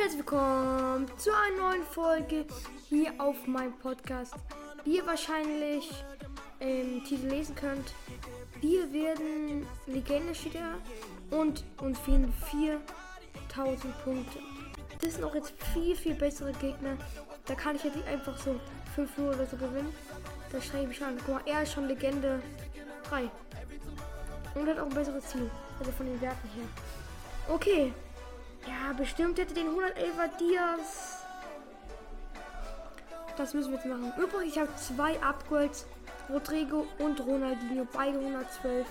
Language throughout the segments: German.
herzlich willkommen zu einer neuen Folge hier auf meinem Podcast. Wie ihr wahrscheinlich im Titel lesen könnt, wir werden Legende steht und uns fehlen 4000 Punkte. Das sind auch jetzt viel, viel bessere Gegner. Da kann ich jetzt nicht einfach so 5 0 oder so gewinnen. Da schreibe ich an. Guck mal, er ist schon Legende 3. Und hat auch ein besseres Ziel. Also von den Werten her. Okay. Ja, bestimmt hätte den 111er Dias. Das müssen wir jetzt machen. Übrigens, ich habe zwei Upgrades. Rodrigo und Ronaldinho. Beide 112.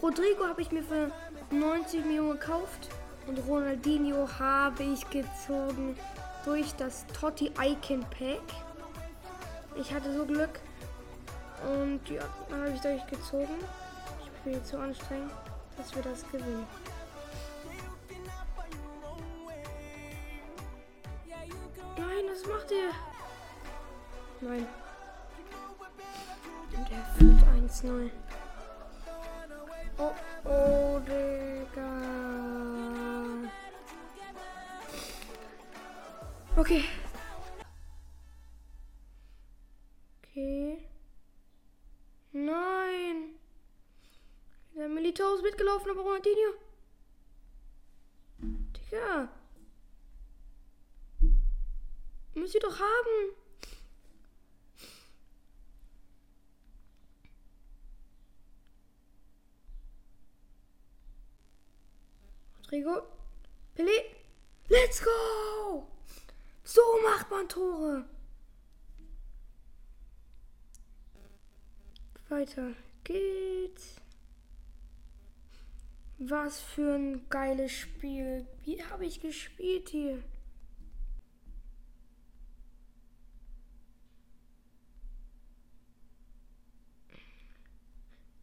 Rodrigo habe ich mir für 90 Millionen gekauft. Und Ronaldinho habe ich gezogen durch das Totti Icon Pack. Ich hatte so Glück. Und ja, dann habe ich durchgezogen. Ich bin jetzt so anstrengend, dass wir das gewinnen. Ihr? Nein. Und er führt 1-0. Oh, oh, Digga. Okay. Okay. Nein. Der Militär ist mitgelaufen, aber Ronaldinho. Digga. Müsst ihr doch haben. Rodrigo. Pelé. Let's go! So macht man Tore. Weiter geht's. Was für ein geiles Spiel. Wie habe ich gespielt hier?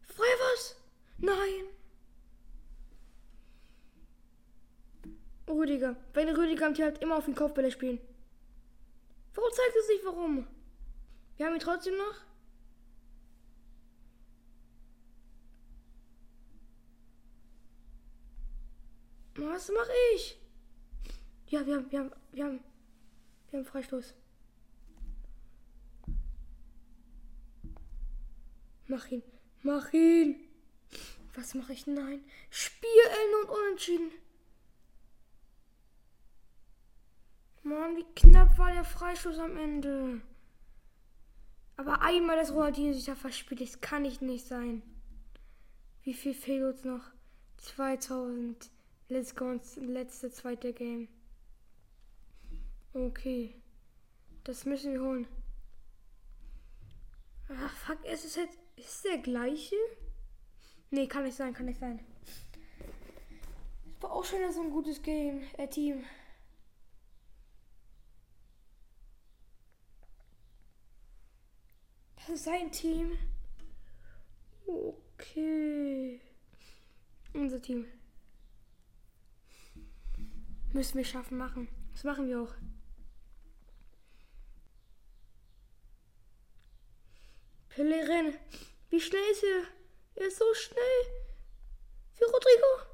Feuer was? Nein. Rüdiger. Wenn Rüdiger am halt immer auf den Kopfbälle spielen. Warum zeigt es nicht warum? Wir haben ihn trotzdem noch. Was mache ich? Ja, wir haben, wir haben, wir haben, wir haben Freistoß. Mach ihn, mach ihn. Was mache ich? Nein. Spielen und unentschieden. Mann, wie knapp war der Freistoß am Ende. Aber einmal das Ronaldinho sich da verspielt, das kann nicht nicht sein. Wie viel fehlt uns noch? 2000. Let's go ins letzte zweite Game. Okay. Das müssen wir holen. Ach, fuck, es ist jetzt. Ist es der gleiche? Nee, kann nicht sein, kann nicht sein. War auch schon so ein gutes Game, äh, Team. Das ist sein Team. Okay. Unser Team. Müssen wir schaffen machen. Das machen wir auch. Pellerin. Wie schnell ist er? Er ist so schnell. Wie Rodrigo.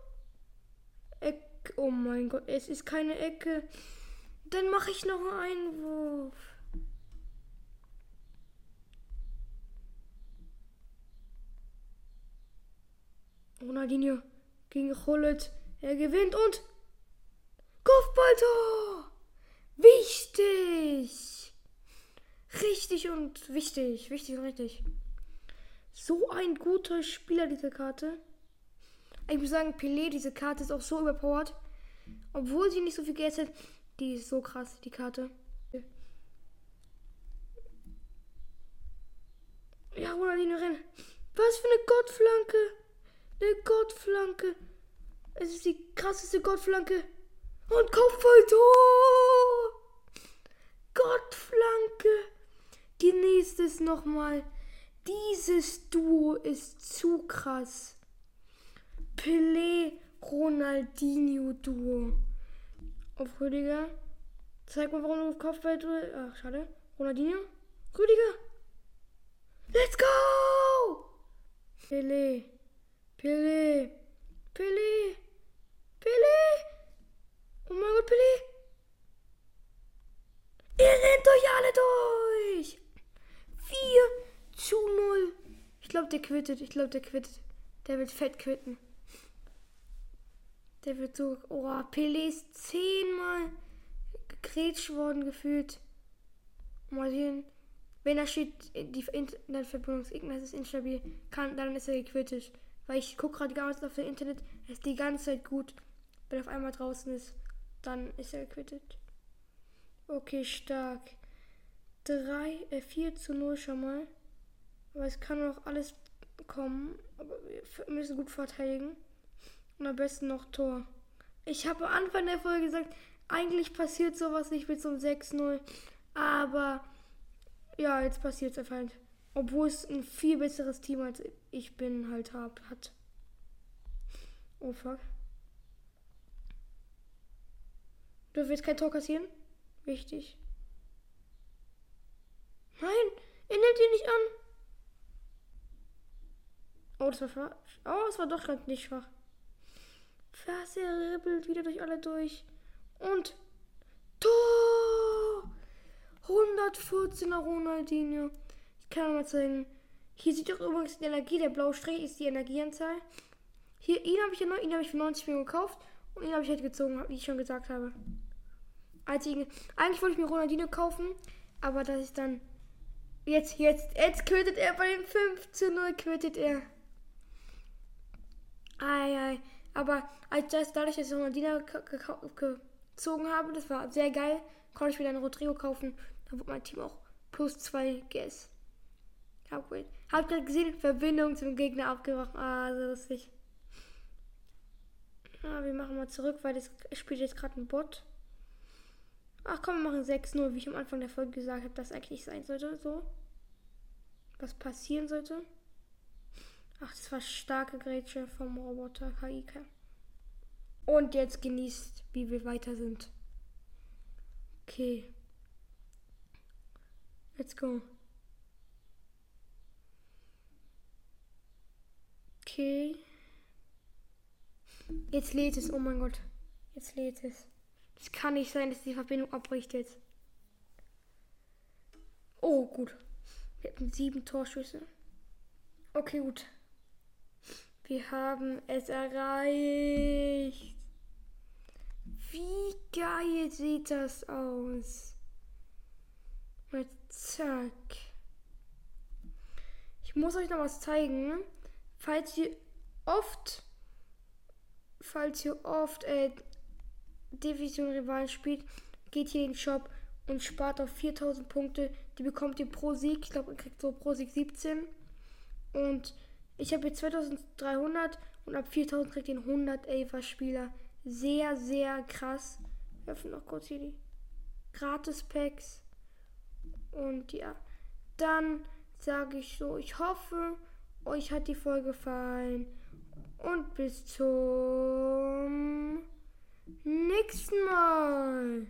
Eck. Oh mein Gott, es ist keine Ecke. Dann mache ich noch einen Einwurf. Ronaldinho gegen Cholet. Er gewinnt und Kopfballtor! Wichtig! Richtig und wichtig. Wichtig und richtig. So ein guter Spieler, diese Karte. Ich muss sagen, Pelé, diese Karte ist auch so überpowered. Obwohl sie nicht so viel Geld hat. Die ist so krass, die Karte. Ja, Ronaldinho rennen. Was für eine Gottflanke! Eine Gottflanke! Es ist die krasseste Gottflanke. Und Kopfballtor! Gottflanke! Genießt es nochmal. Dieses Duo ist zu krass. Pelé-Ronaldinho-Duo. Auf Rüdiger. Zeig mal, warum du auf Kopfball. drückst. Ach, schade. Ronaldinho? Rüdiger! Let's go! Pelé. Pelé. Pelé. Pelé. Oh mein Gott, Pelé. Ihr rennt euch alle durch. Glaube, der quittet. Ich glaube, der quittet. Der wird fett quitten. Der wird so. Oh, Pelé ist zehnmal gegrätscht worden gefühlt. Mal sehen. Wenn da steht, die Internetverbindung ist instabil, kann, dann ist er gequittet. Weil ich gucke gerade ganz auf dem Internet, er ist die ganze Zeit gut. Wenn er auf einmal draußen ist, dann ist er gequittet. Okay, stark. 3, äh, 4 zu 0 schon mal. Aber es kann noch alles kommen. Aber wir müssen gut verteidigen. Und am besten noch Tor. Ich habe am Anfang der Folge gesagt, eigentlich passiert sowas nicht mit so einem 6-0. Aber ja, jetzt passiert es einfach. Obwohl es ein viel besseres Team als ich bin halt hab, hat. Oh fuck. Du willst kein Tor kassieren? Wichtig. Nein, er nimmt ihn nicht an. Oh, das war schwach. Oh, es war doch nicht schwach. Was, ribbelt wieder durch alle durch. Und Tor! 114er Ronaldinho. Ich kann mal zeigen. Hier sieht doch übrigens die Energie. Der blaue Strich ist die Energieanzahl. Hier, ihn habe ich ja noch, ihn habe ich für 90 Millionen gekauft. Und ihn habe ich halt gezogen, wie ich schon gesagt habe. Als ich, eigentlich wollte ich mir Ronaldinho kaufen, aber das ist dann. Jetzt, jetzt, jetzt quittet er bei dem 5 zu 0 quittet er. Aber als das, dadurch, dass ich Ronaldinho gezogen habe, das war sehr geil, konnte ich mir dann Rodrigo kaufen. Dann wurde mein Team auch plus 2 Guess. Upgrade. Habt gerade gesehen, Verbindung zum Gegner abgebrochen. Ah, so lustig. Ah, wir machen mal zurück, weil das spielt jetzt gerade ein Bot. Ach komm, wir machen 6-0, wie ich am Anfang der Folge gesagt habe, dass eigentlich sein sollte. So. Was passieren sollte. Ach, das war starke Grätsche vom Roboter KIK. Und jetzt genießt, wie wir weiter sind. Okay. Let's go. Okay. Jetzt lädt es. Oh mein Gott. Jetzt lädt es. Es kann nicht sein, dass die Verbindung abbricht jetzt. Oh, gut. Wir hatten sieben Torschüsse. Okay, gut. Wir haben es erreicht. Wie geil sieht das aus? Und zack. Ich muss euch noch was zeigen. Falls ihr oft, falls ihr oft äh, Division Rivalen spielt, geht hier in den Shop und spart auf 4000 Punkte. Die bekommt ihr pro Sieg. Ich glaube, ihr kriegt so pro Sieg 17. Und ich habe jetzt 2300 und ab 4000 kriegt ihr 111er Spieler. Sehr, sehr krass. Wir öffnen noch kurz hier die Gratis-Packs. Und ja, dann sage ich so, ich hoffe, euch hat die Folge gefallen. Und bis zum nächsten Mal.